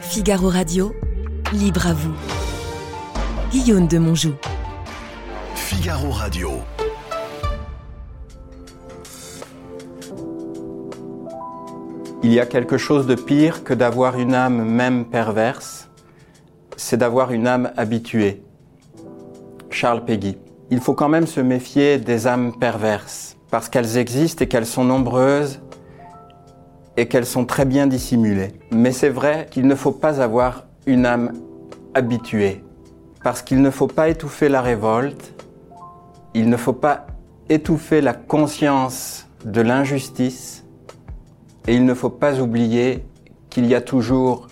Figaro Radio, libre à vous. Guillaume de Monjou. Figaro Radio. Il y a quelque chose de pire que d'avoir une âme même perverse, c'est d'avoir une âme habituée. Charles Péguy. Il faut quand même se méfier des âmes perverses, parce qu'elles existent et qu'elles sont nombreuses et qu'elles sont très bien dissimulées. Mais c'est vrai qu'il ne faut pas avoir une âme habituée, parce qu'il ne faut pas étouffer la révolte, il ne faut pas étouffer la conscience de l'injustice, et il ne faut pas oublier qu'il y a toujours,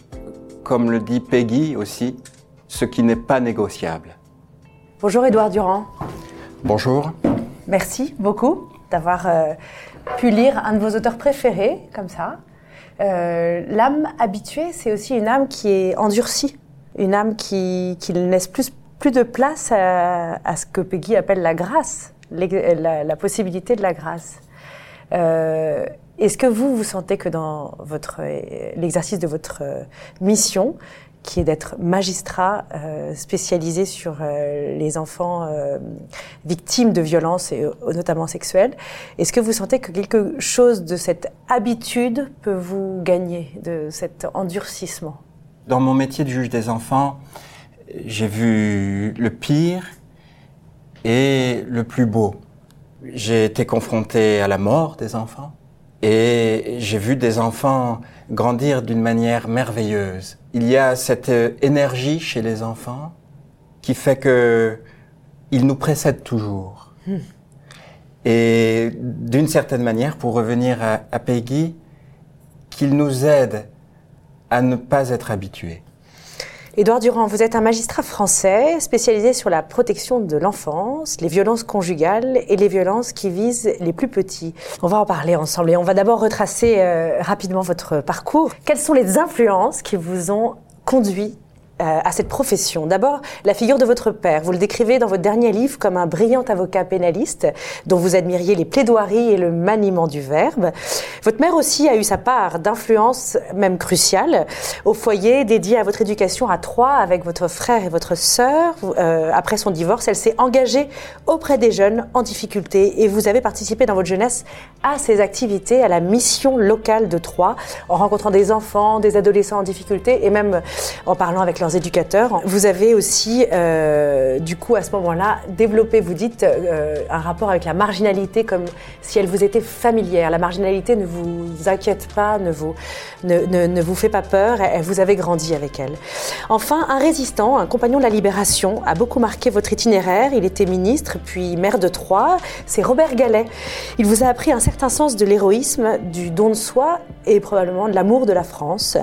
comme le dit Peggy aussi, ce qui n'est pas négociable. Bonjour Édouard Durand. Bonjour. Merci beaucoup d'avoir euh, pu lire un de vos auteurs préférés, comme ça. Euh, l'âme habituée, c'est aussi une âme qui est endurcie, une âme qui, qui ne laisse plus, plus de place à, ce que Peggy appelle la grâce, la, possibilité de la grâce. Euh, Est-ce que vous, vous sentez que dans votre l'exercice de votre mission, qui est d'être magistrat euh, spécialisé sur euh, les enfants euh, victimes de violences, et notamment sexuelles. Est-ce que vous sentez que quelque chose de cette habitude peut vous gagner, de cet endurcissement? Dans mon métier de juge des enfants, j'ai vu le pire et le plus beau. J'ai été confronté à la mort des enfants et j'ai vu des enfants grandir d'une manière merveilleuse. Il y a cette énergie chez les enfants qui fait que ils nous précèdent toujours. Hmm. Et d'une certaine manière, pour revenir à, à Peggy, qu'ils nous aident à ne pas être habitués. Édouard Durand, vous êtes un magistrat français spécialisé sur la protection de l'enfance, les violences conjugales et les violences qui visent les plus petits. On va en parler ensemble et on va d'abord retracer euh, rapidement votre parcours. Quelles sont les influences qui vous ont conduit à cette profession. D'abord, la figure de votre père. Vous le décrivez dans votre dernier livre comme un brillant avocat pénaliste dont vous admiriez les plaidoiries et le maniement du verbe. Votre mère aussi a eu sa part d'influence, même cruciale, au foyer dédié à votre éducation à trois avec votre frère et votre sœur. Euh, après son divorce, elle s'est engagée auprès des jeunes en difficulté et vous avez participé dans votre jeunesse à ces activités, à la mission locale de Troyes, en rencontrant des enfants, des adolescents en difficulté et même en parlant avec leurs éducateurs. Vous avez aussi, euh, du coup, à ce moment-là, développé, vous dites, euh, un rapport avec la marginalité comme si elle vous était familière. La marginalité ne vous inquiète pas, ne vous, ne, ne, vous fait pas peur, vous avez grandi avec elle. Enfin, un résistant, un compagnon de la libération, a beaucoup marqué votre itinéraire. Il était ministre, puis maire de Troyes. C'est Robert Gallet. Il vous a appris un certain sens de l'héroïsme, du don de soi et probablement de l'amour de la France.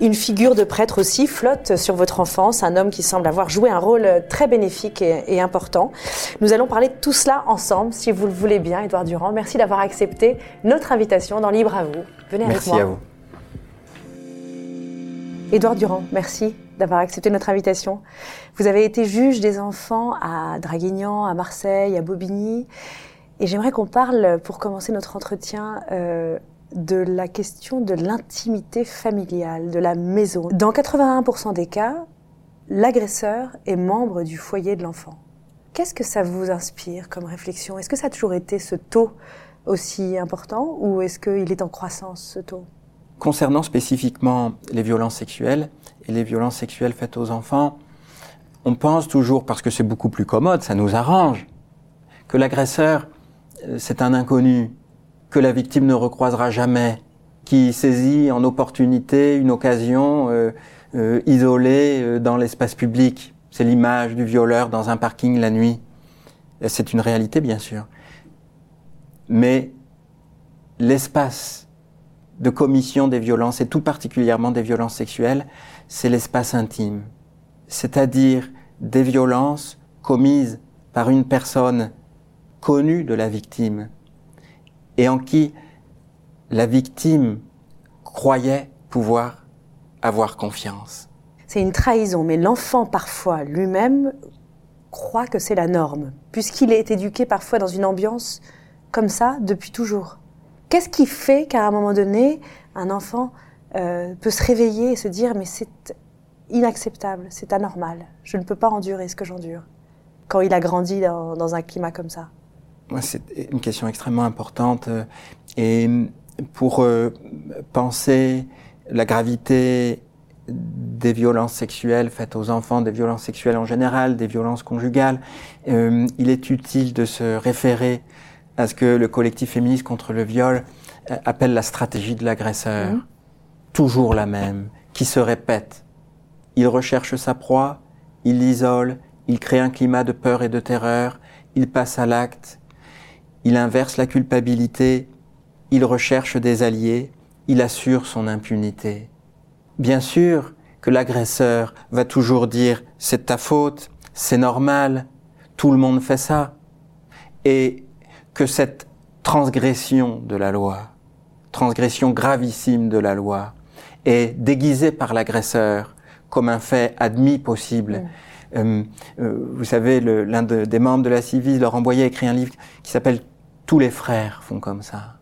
Une figure de prêtre aussi flotte sur votre enfance, un homme qui semble avoir joué un rôle très bénéfique et, et, important. Nous allons parler de tout cela ensemble, si vous le voulez bien, Édouard Durand. Merci d'avoir accepté notre invitation dans Libre à vous. Venez merci avec moi. à vous. Édouard Durand, merci d'avoir accepté notre invitation. Vous avez été juge des enfants à Draguignan, à Marseille, à Bobigny. Et j'aimerais qu'on parle, pour commencer notre entretien, euh, de la question de l'intimité familiale, de la maison. Dans 81% des cas, l'agresseur est membre du foyer de l'enfant. Qu'est-ce que ça vous inspire comme réflexion? Est-ce que ça a toujours été ce taux aussi important ou est-ce qu'il est en croissance ce taux? Concernant spécifiquement les violences sexuelles et les violences sexuelles faites aux enfants, on pense toujours, parce que c'est beaucoup plus commode, ça nous arrange, que l'agresseur, c'est un inconnu, que la victime ne recroisera jamais, qui saisit en opportunité une occasion euh, euh, isolée euh, dans l'espace public. C'est l'image du violeur dans un parking la nuit. C'est une réalité, bien sûr. Mais l'espace de commission des violences, et tout particulièrement des violences sexuelles, c'est l'espace intime. C'est-à-dire des violences commises par une personne connue de la victime et en qui la victime croyait pouvoir avoir confiance. C'est une trahison, mais l'enfant parfois lui-même croit que c'est la norme, puisqu'il est éduqué parfois dans une ambiance comme ça depuis toujours. Qu'est-ce qui fait qu'à un moment donné, un enfant euh, peut se réveiller et se dire mais c'est inacceptable, c'est anormal, je ne peux pas endurer ce que j'endure? Quand il a grandi dans, un climat comme ça C'est une question extrêmement importante euh, et pour euh, penser la gravité des violences sexuelles faites aux enfants, des violences sexuelles en général, des violences conjugales, il est utile de se référer à ce que le collectif féministe contre le viol euh, appelle la stratégie de l'agresseur. Mmh. Toujours la même, qui se répète. Il recherche sa proie, il l'isole, il crée un climat de peur et de terreur, il passe à l'acte, il inverse la culpabilité, il recherche des alliés, il assure son impunité. Bien sûr que l'agresseur va toujours dire c'est ta faute, c'est normal, tout le monde fait ça. Et que cette transgression de la loi, transgression gravissime de la loi, est déguisée par l'agresseur comme un fait admis possible. Euh, euh, vous savez, l'un des membres de la Civis, Laurent Boyer, a écrit un livre qui s'appelle Tous les frères font comme ça.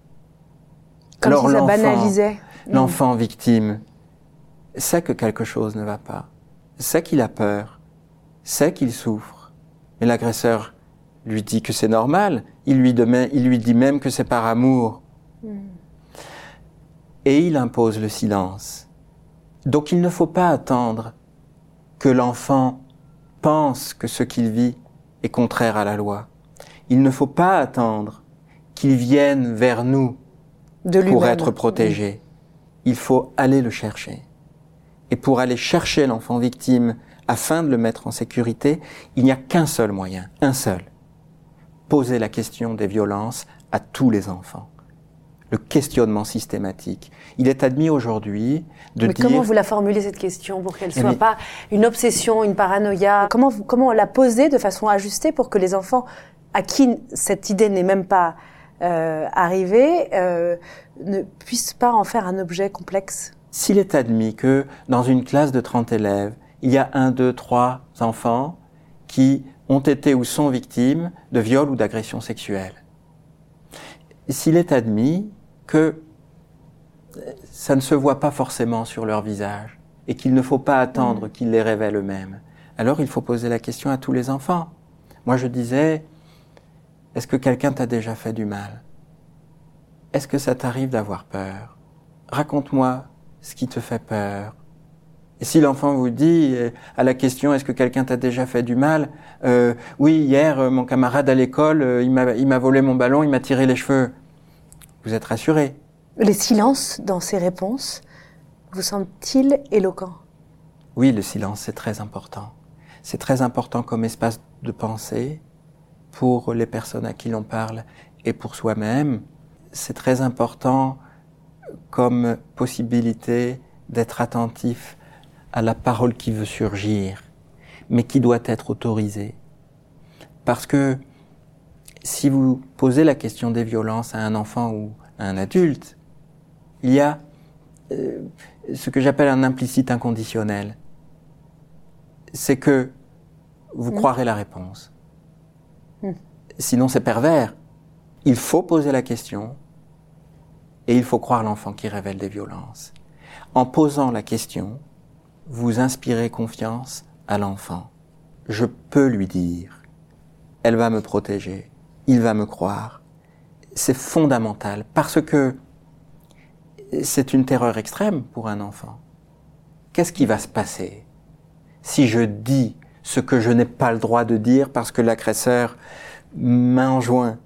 Comme Alors, si ça banalisait. L'enfant victime sait que quelque chose ne va pas, sait qu'il a peur, sait qu'il souffre. Mais l'agresseur lui dit que c'est normal, il lui, il lui, dit même que c'est par amour. Hmm. Et il impose le silence. Donc il ne faut pas attendre que l'enfant pense que ce qu'il vit est contraire à la loi. Il ne faut pas attendre qu'il vienne vers nous pour être protégé. Il faut aller le chercher. Et pour aller chercher l'enfant victime afin de le mettre en sécurité, il n'y a qu'un seul moyen, un seul poser la question des violences à tous les enfants. Le questionnement systématique. Il est admis aujourd'hui de Mais comment vous la formulez cette question pour qu'elle ne soit pas une obsession, une paranoïa? Comment, comment la poser de façon ajustée pour que les enfants à qui cette idée n'est même pas euh, arrivée euh, ne puissent pas en faire un objet complexe S'il est admis que dans une classe de 30 élèves, il y a un, deux, trois enfants qui ont été ou sont victimes de viols ou d'agressions sexuelles. S'il est admis que ça ne se voit pas forcément sur leur visage et qu'il ne faut pas attendre mmh. qu'ils les révèlent eux-mêmes, alors il faut poser la question à tous les enfants. Moi je disais, est-ce que quelqu'un t'a déjà fait du mal? Est-ce que ça t'arrive d'avoir peur? Raconte-moi ce qui te fait peur. Et si l'enfant vous dit euh, à la question est-ce que quelqu'un t'a déjà fait du mal? Euh, Oui, hier euh, mon camarade à l'école, il m'a volé mon ballon, il m'a tiré les cheveux. Vous êtes rassuré? Les silences dans ces réponses vous semblent-ils éloquents Oui, le silence c'est très important. C'est très important comme espace de pensée pour les personnes à qui l'on parle et pour soi-même. C'est très important comme possibilité d'être attentif à la parole qui veut surgir, mais qui doit être autorisée. Parce que si vous posez la question des violences à un enfant ou à un adulte, il y a euh, ce que j'appelle un implicite inconditionnel. C'est que vous mmh. croirez la réponse. Mmh. Sinon, c'est pervers. Il faut poser la question et il faut croire l'enfant qui révèle des violences. En posant la question, vous inspirez confiance à l'enfant. Je peux lui dire, elle va me protéger, il va me croire. C'est fondamental parce que c'est une terreur extrême pour un enfant. Qu'est-ce qui va se passer si je dis ce que je n'ai pas le droit de dire parce que l'agresseur m'enjoint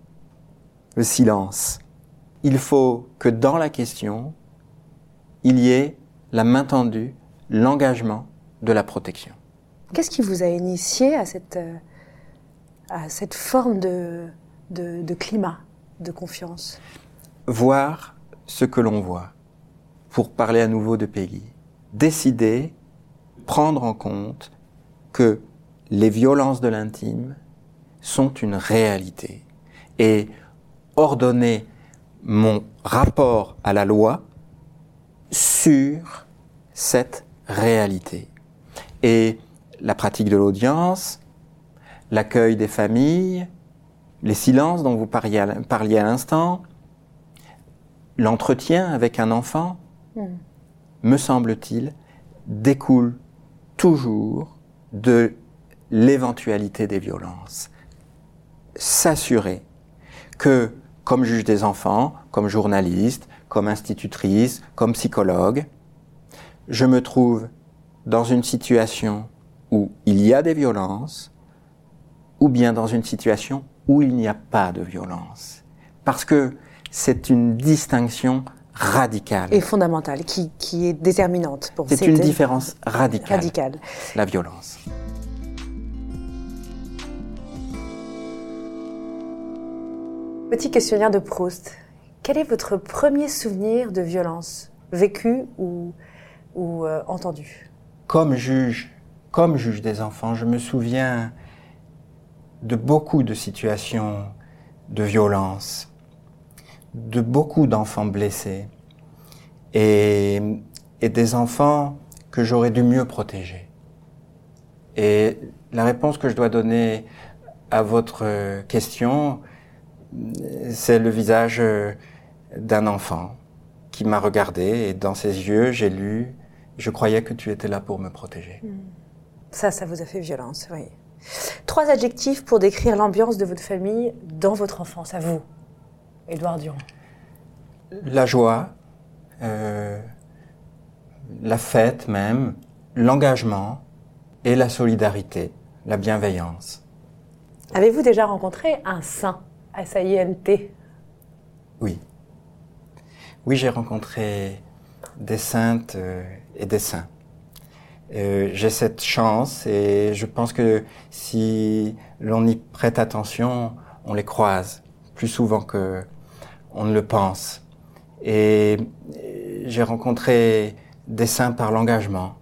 le silence Il faut que dans la question, il y ait la main tendue l'engagement de la protection. Qu'est-ce qui vous a initié à cette, euh, à cette forme de, de, climat de confiance? Voir ce que l'on voit. pour parler à nouveau de Peggy, décider, prendre en compte que les violences de l'intime sont une réalité et ordonner mon rapport à la loi sur cette réalité. Et la pratique de l'audience, l'accueil des familles, les silences dont vous parliez à l'instant, l'entretien avec un enfant, hmm. me semble-t-il, découle toujours de l'éventualité des violences. S'assurer que, comme juge des enfants, comme journaliste, comme institutrice, comme psychologue, je me trouve dans une situation où il y a des violences, ou bien dans une situation où il n'y a pas de violence. Parce que c'est une distinction radicale. Et fondamentale, qui, qui est déterminante pour C'est une différence radicale. Radicale. La violence. Petit questionnaire de Proust. Quel est votre premier souvenir de violence, vécu ou, euh, entendu? Comme juge, comme juge des enfants, je me souviens de beaucoup de situations de violence, de beaucoup d'enfants blessés et des enfants que j'aurais dû mieux protéger. Et la réponse que je dois donner à votre question, c'est le visage d'un enfant qui m'a regardé et dans ses yeux, j'ai lu, je croyais que tu étais là pour me protéger. Hmm. Ça, ça vous a fait violence, oui. Trois adjectifs pour décrire l'ambiance de votre famille dans votre enfance, à vous, Édouard Durand. La joie, euh, la fête même, l'engagement et la solidarité, la bienveillance. Avez-vous déjà rencontré un saint, S-A-I-N-T Oui. Oui, j'ai rencontré des saintes euh, et des saints. Euh, j'ai cette chance et je pense que si l'on y prête attention, on les croise plus souvent que on ne le pense. Et j'ai rencontré des saints par l'engagement,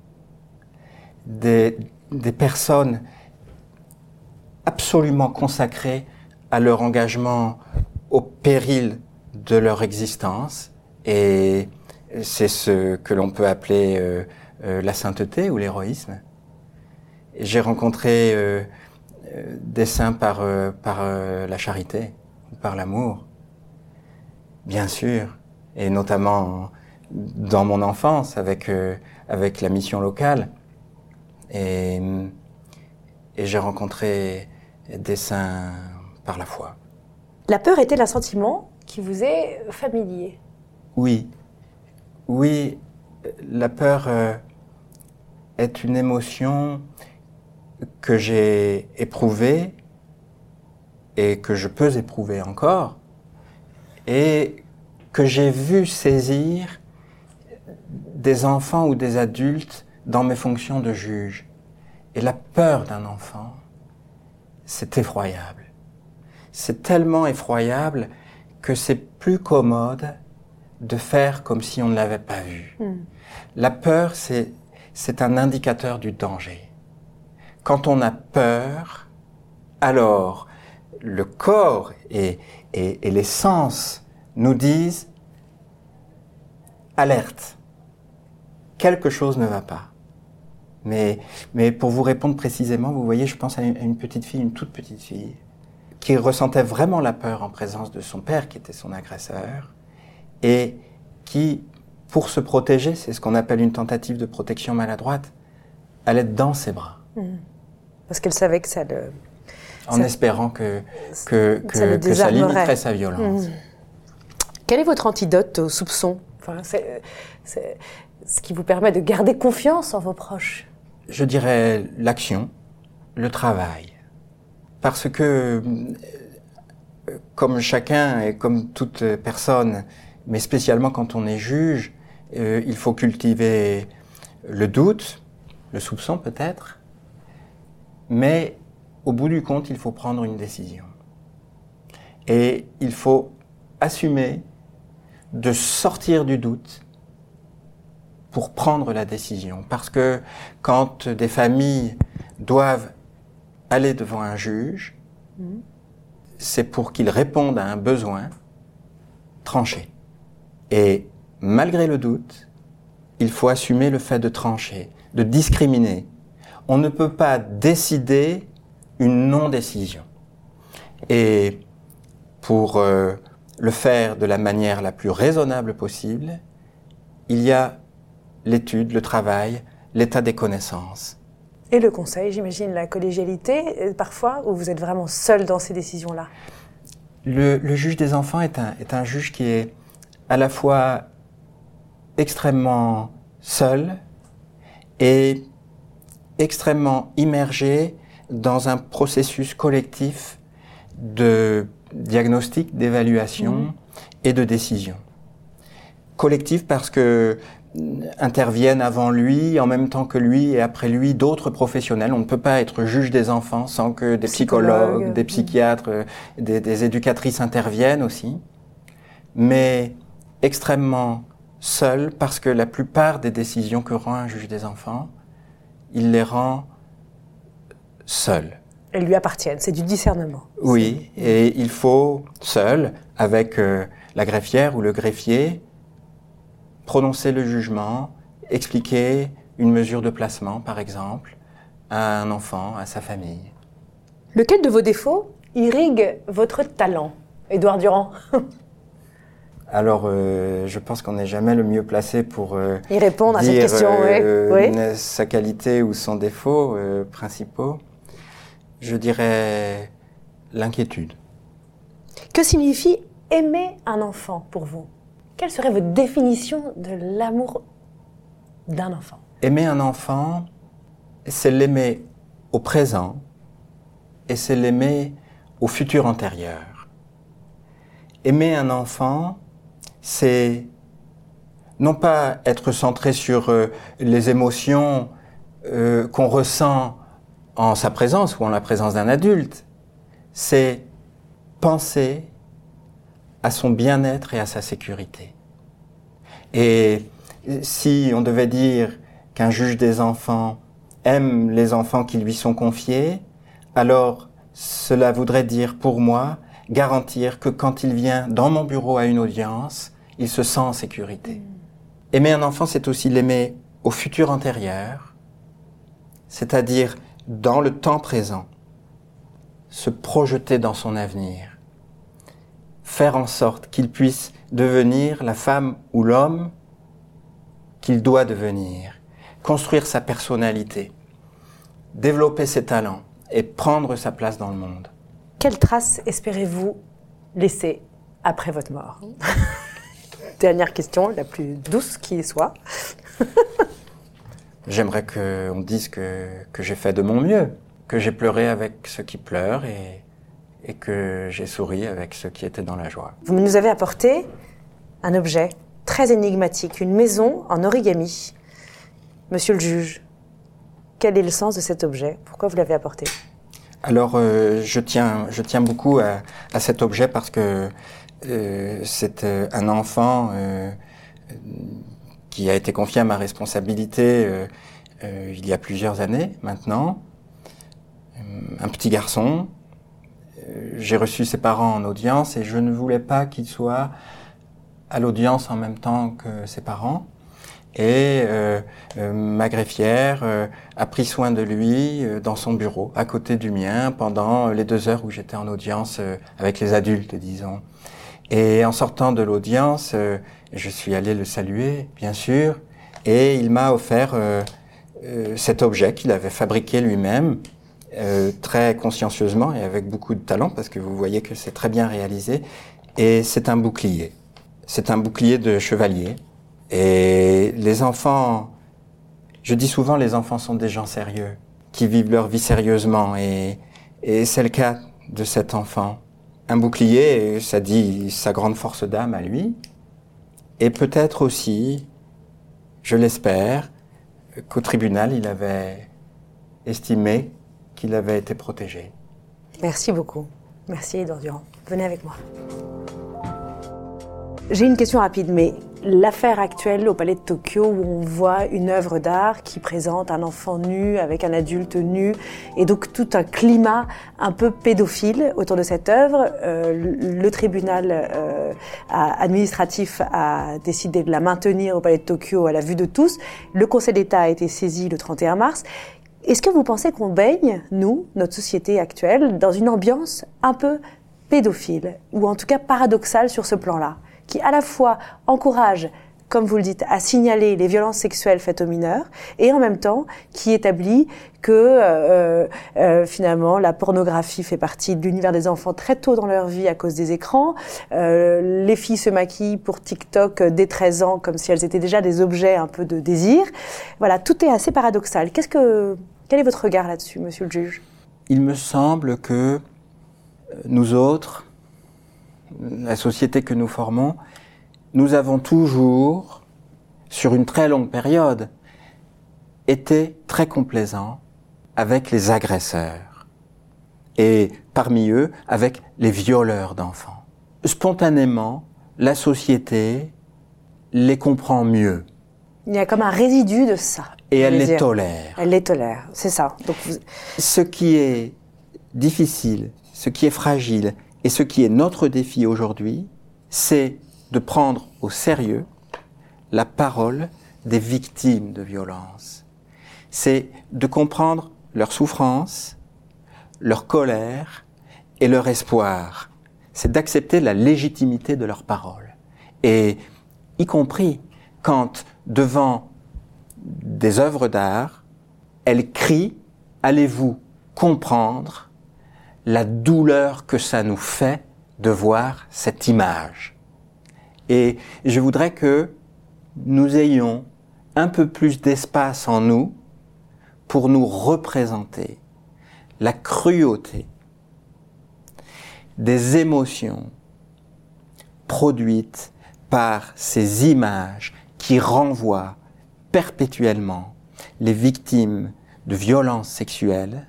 des, des personnes absolument consacrées à leur engagement au péril de leur existence. Et c'est ce que l'on peut appeler euh, euh, la sainteté ou l'héroïsme. J'ai rencontré euh, euh, des saints par, par la charité, par l'amour, bien sûr, et notamment dans mon enfance avec, avec la mission locale. Et, et j'ai rencontré des saints par la foi. La peur était un sentiment qui vous est familier? Oui, oui, la peur est une émotion que j'ai éprouvée et que je peux éprouver encore et que j'ai vu saisir des enfants ou des adultes dans mes fonctions de juge. Et la peur d'un enfant, c'est effroyable. C'est tellement effroyable que c'est plus commode de faire comme si on ne l'avait pas vu. Hmm. La peur, c'est c'est un indicateur du danger. Quand on a peur, alors le corps et, les sens nous disent alerte, quelque chose ne va pas. Mais, mais pour vous répondre précisément, vous voyez, je pense à une, petite fille, une toute petite fille, qui ressentait vraiment la peur en présence de son père, qui était son agresseur, et qui pour se protéger, c'est ce qu'on appelle une tentative de protection maladroite, est dans ses bras. Mmh. Parce qu'elle savait que ça le... En espérant que, que, que, ça, limiterait sa violence. Mmh. Quel est votre antidote au soupçon enfin, c'est, ce qui vous permet de garder confiance en vos proches Je dirais l'action, le travail. Parce que, euh, comme chacun et comme toute personne, mais spécialement quand on est juge, euh, il faut cultiver le doute, le soupçon peut-être, mais au bout du compte, il faut prendre une décision. Et il faut assumer de sortir du doute pour prendre la décision. Parce que quand des familles doivent aller devant un juge, c'est pour qu'il réponde à un besoin tranché. Et malgré le doute, il faut assumer le fait de trancher, de discriminer. On ne peut pas décider une non-décision. Et pour euh, le faire de la manière la plus raisonnable possible, il y a l'étude, le travail, l'état des connaissances. Et le conseil, j'imagine, la collégialité, euh, parfois, où vous êtes vraiment seul dans ces décisions-là Le, le juge des enfants est un, est un juge qui est à la fois extrêmement seul et extrêmement immergé dans un processus collectif de diagnostic, d'évaluation et de décision. Collectif parce que interviennent avant lui, en même temps que lui et après lui d'autres professionnels. On ne peut pas être juge des enfants sans que des psychologues, Psychologue. des psychiatres, euh, des, des éducatrices interviennent aussi. Mais extrêmement seul parce que la plupart des décisions que rend un juge des enfants, il les rend seul. Elles lui appartiennent, c'est du discernement. Oui, et il faut seul, avec euh, la greffière ou le greffier, prononcer le jugement, expliquer une mesure de placement, par exemple, à un enfant, à sa famille. Lequel de vos défauts irrigue votre talent, Édouard Durand? Alors, euh, je pense qu'on n'est jamais le mieux placé pour euh, Y répondre à cette question, euh, oui. sa qualité ou son défaut principaux. Je dirais l'inquiétude. Que signifie aimer un enfant pour vous? Quelle serait votre définition de l'amour d'un enfant? Aimer un enfant, c'est l'aimer au présent et c'est l'aimer au futur antérieur. Aimer un enfant, c'est non pas être centré sur euh, les émotions euh, qu'on ressent en sa présence ou en la présence d'un adulte, c'est penser à son bien-être et à sa sécurité. Et si on devait dire qu'un juge des enfants aime les enfants qui lui sont confiés, alors cela voudrait dire pour moi garantir que quand il vient dans mon bureau à une audience, il se sent en sécurité. Aimer un enfant, c'est aussi l'aimer au futur antérieur, c'est-à-dire dans le temps présent, se projeter dans son avenir, faire en sorte qu'il puisse devenir la femme ou l'homme qu'il doit devenir, construire sa personnalité, développer ses talents et prendre sa place dans le monde. Quelle trace espérez-vous laisser après votre mort? Dernière question, la plus douce qui soit. J'aimerais qu'on dise que, que j'ai fait de mon mieux, que j'ai pleuré avec ceux qui pleurent et, et que j'ai souri avec ceux qui étaient dans la joie. Vous nous avez apporté un objet très énigmatique, une maison en origami. Monsieur le juge, quel est le sens de cet objet? Pourquoi vous l'avez apporté? Alors, euh, je, tiens, je tiens beaucoup à, à cet objet parce que euh, c'est euh, un enfant qui a été confié à ma responsabilité il y a plusieurs années maintenant. Un petit garçon. J'ai reçu ses parents en audience et je ne voulais pas qu'il soit à l'audience en même temps que ses parents. Et euh, euh, ma greffière euh, a pris soin de lui dans son bureau, à côté du mien, pendant les deux heures où j'étais en audience avec les adultes, disons. Et en sortant de l'audience, je suis allé le saluer, bien sûr, et il m'a offert cet objet qu'il avait fabriqué lui-même, euh, très consciencieusement et avec beaucoup de talent, parce que vous voyez que c'est très bien réalisé. Et c'est un bouclier. C'est un bouclier de chevalier. Et les enfants, je dis souvent, les enfants sont des gens sérieux, qui vivent leur vie sérieusement. Et, et c'est le cas de cet enfant. Un bouclier, ça dit sa grande force d'âme à lui. Et peut-être aussi, je l'espère, qu'au tribunal, il avait estimé qu'il avait été protégé. Merci beaucoup. Merci Edouard Durand. Venez avec moi. J'ai une question rapide, mais l'affaire actuelle au Palais de Tokyo où on voit une œuvre d'art qui présente un enfant nu avec un adulte nu et donc tout un climat un peu pédophile autour de cette œuvre. Euh, le, tribunal euh, administratif a décidé de la maintenir au Palais de Tokyo à la vue de tous. Le Conseil d'État a été saisi le 31 mars. Est-ce que vous pensez qu'on baigne, nous, notre société actuelle, dans une ambiance un peu pédophile, ou en tout cas paradoxale sur ce plan-là qui à la fois encourage comme vous le dites, à signaler les violences sexuelles faites aux mineurs, et en même temps qui établit que euh, euh, finalement la pornographie fait partie de l'univers des enfants très tôt dans leur vie à cause des écrans. Euh, les filles se maquillent pour TikTok dès 13 ans comme si elles étaient déjà des objets un peu de désir. Voilà, tout est assez paradoxal. Qu'est-ce que, quel est votre regard là-dessus, monsieur le juge? Il me semble que nous autres, la société que nous formons, nous avons toujours, sur une très longue période, été très complaisants avec les agresseurs et parmi eux avec les violeurs d'enfants. Spontanément, la société les comprend mieux. Il y a comme un résidu de ça. Et elle les tolère. Elle les tolère, c'est ça. Donc Ce qui est difficile, ce qui est fragile, et ce qui est notre défi aujourd'hui, c'est de prendre au sérieux la parole des victimes de violences. C'est de comprendre leur souffrance, leur colère et leur espoir. C'est d'accepter la légitimité de leur parole. Et y compris quand, devant des œuvres d'art, elles crient, allez-vous comprendre la douleur que ça nous fait de voir cette image? Et je voudrais que nous ayons un peu plus d'espace en nous pour nous représenter la cruauté des émotions produites par ces images qui renvoient perpétuellement les victimes de violences sexuelles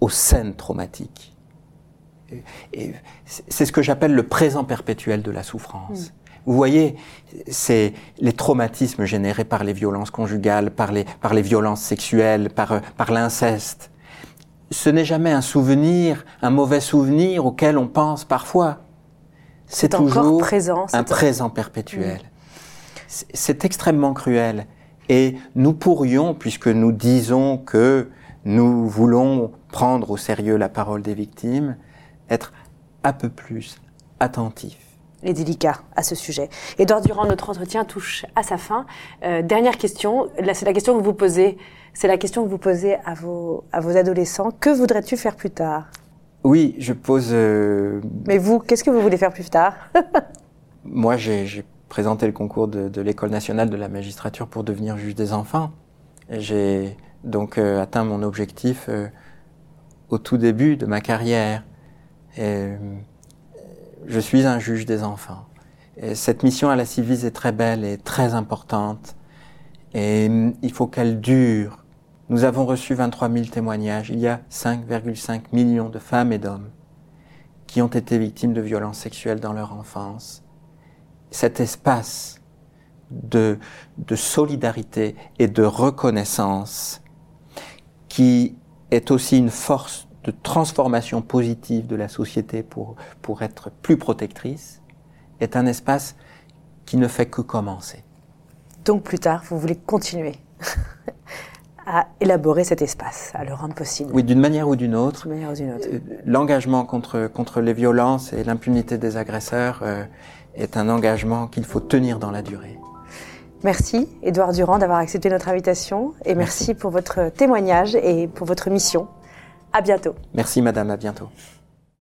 aux scènes traumatiques. Et c'est ce que j'appelle le présent perpétuel de la souffrance. Mm. Vous voyez, c'est les traumatismes générés par les violences conjugales, par les, par les violences sexuelles, par, par l'inceste. Ce n'est jamais un souvenir, un mauvais souvenir auquel on pense parfois. C'est toujours présent, un présent perpétuel. Mm. C'est extrêmement cruel. Et nous pourrions, puisque nous disons que nous voulons prendre au sérieux la parole des victimes, être un peu plus attentifs et délicat à ce sujet. Edouard Durand, notre entretien touche à sa fin. Euh, dernière question, c'est la question que vous posez, c'est la question que vous posez à vos, à vos adolescents. Que voudrais-tu faire plus tard? Oui, je pose. Euh, Mais vous, qu'est-ce que vous voulez faire plus tard? Moi, j'ai présenté le concours de, l'École nationale de la magistrature pour devenir juge des enfants. J'ai donc euh, atteint mon objectif euh, au tout début de ma carrière. Et, je suis un juge des enfants. Et cette mission à la Civise est très belle et très importante. Et il faut qu'elle dure. Nous avons reçu 23 000 témoignages. Il y a 5,5 millions de femmes et d'hommes qui ont été victimes de violences sexuelles dans leur enfance. Cet espace de, de solidarité et de reconnaissance qui est aussi une force de transformation positive de la société pour, pour être plus protectrice, est un espace qui ne fait que commencer. Donc plus tard, vous voulez continuer à élaborer cet espace, à le rendre possible. Oui, d'une manière ou d'une autre. Euh, l'engagement contre, contre les violences et l'impunité des agresseurs euh, est un engagement qu'il faut tenir dans la durée. Merci, Édouard Durand, d'avoir accepté notre invitation et merci. pour votre témoignage et pour votre mission. À bientôt. Merci, madame, à bientôt.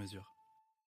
mesure.